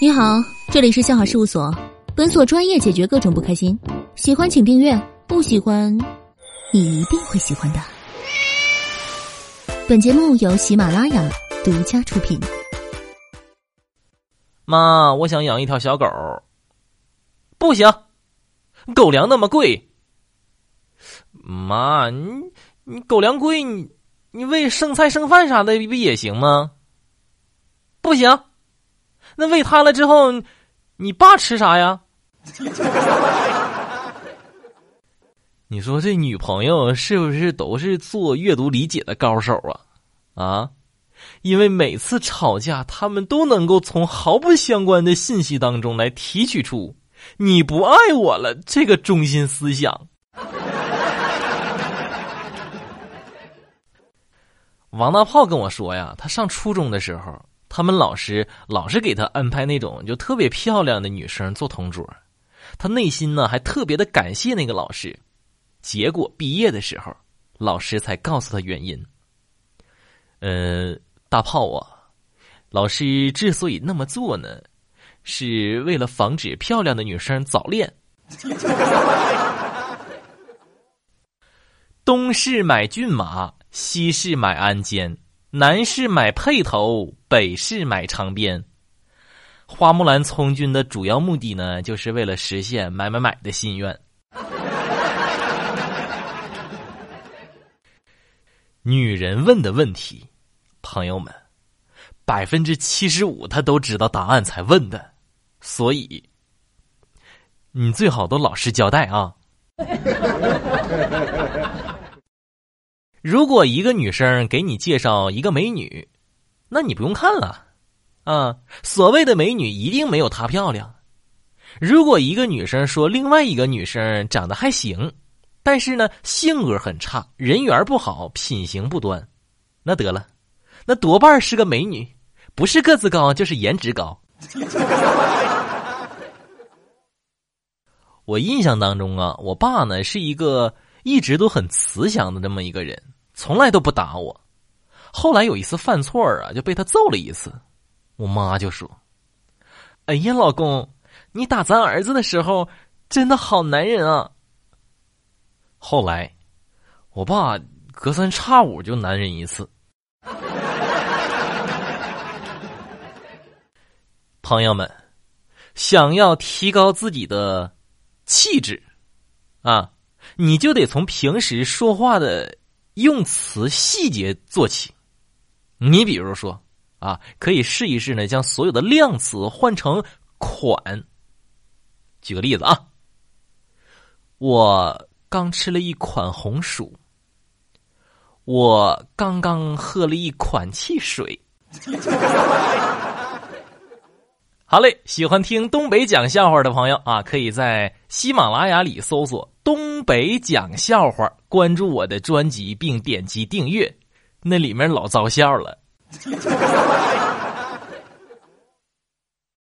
你好，这里是笑好事务所，本所专业解决各种不开心。喜欢请订阅，不喜欢你一定会喜欢的。本节目由喜马拉雅独家出品。妈，我想养一条小狗。不行，狗粮那么贵。妈，你你狗粮贵，你你喂剩菜剩饭啥的不也行吗？不行。那喂他了之后，你爸吃啥呀？你说这女朋友是不是都是做阅读理解的高手啊？啊，因为每次吵架，他们都能够从毫不相关的信息当中来提取出“你不爱我了”这个中心思想。王大炮跟我说呀，他上初中的时候。他们老师老是给他安排那种就特别漂亮的女生做同桌，他内心呢还特别的感谢那个老师。结果毕业的时候，老师才告诉他原因。呃，大炮啊，老师之所以那么做呢，是为了防止漂亮的女生早恋。东市买骏马，西市买鞍鞯。南市买辔头，北市买长鞭。花木兰从军的主要目的呢，就是为了实现买买买的心愿。女人问的问题，朋友们，百分之七十五她都知道答案才问的，所以你最好都老实交代啊。如果一个女生给你介绍一个美女，那你不用看了，啊，所谓的美女一定没有她漂亮。如果一个女生说另外一个女生长得还行，但是呢性格很差，人缘不好，品行不端，那得了，那多半是个美女，不是个子高就是颜值高。我印象当中啊，我爸呢是一个。一直都很慈祥的这么一个人，从来都不打我。后来有一次犯错啊，就被他揍了一次。我妈就说：“哎呀，老公，你打咱儿子的时候真的好男人啊。”后来，我爸隔三差五就男人一次。朋友们，想要提高自己的气质啊！你就得从平时说话的用词细节做起。你比如说啊，可以试一试呢，将所有的量词换成款。举个例子啊，我刚吃了一款红薯，我刚刚喝了一款汽水。好嘞，喜欢听东北讲笑话的朋友啊，可以在喜马拉雅里搜索“东北讲笑话”，关注我的专辑并点击订阅，那里面老遭笑了。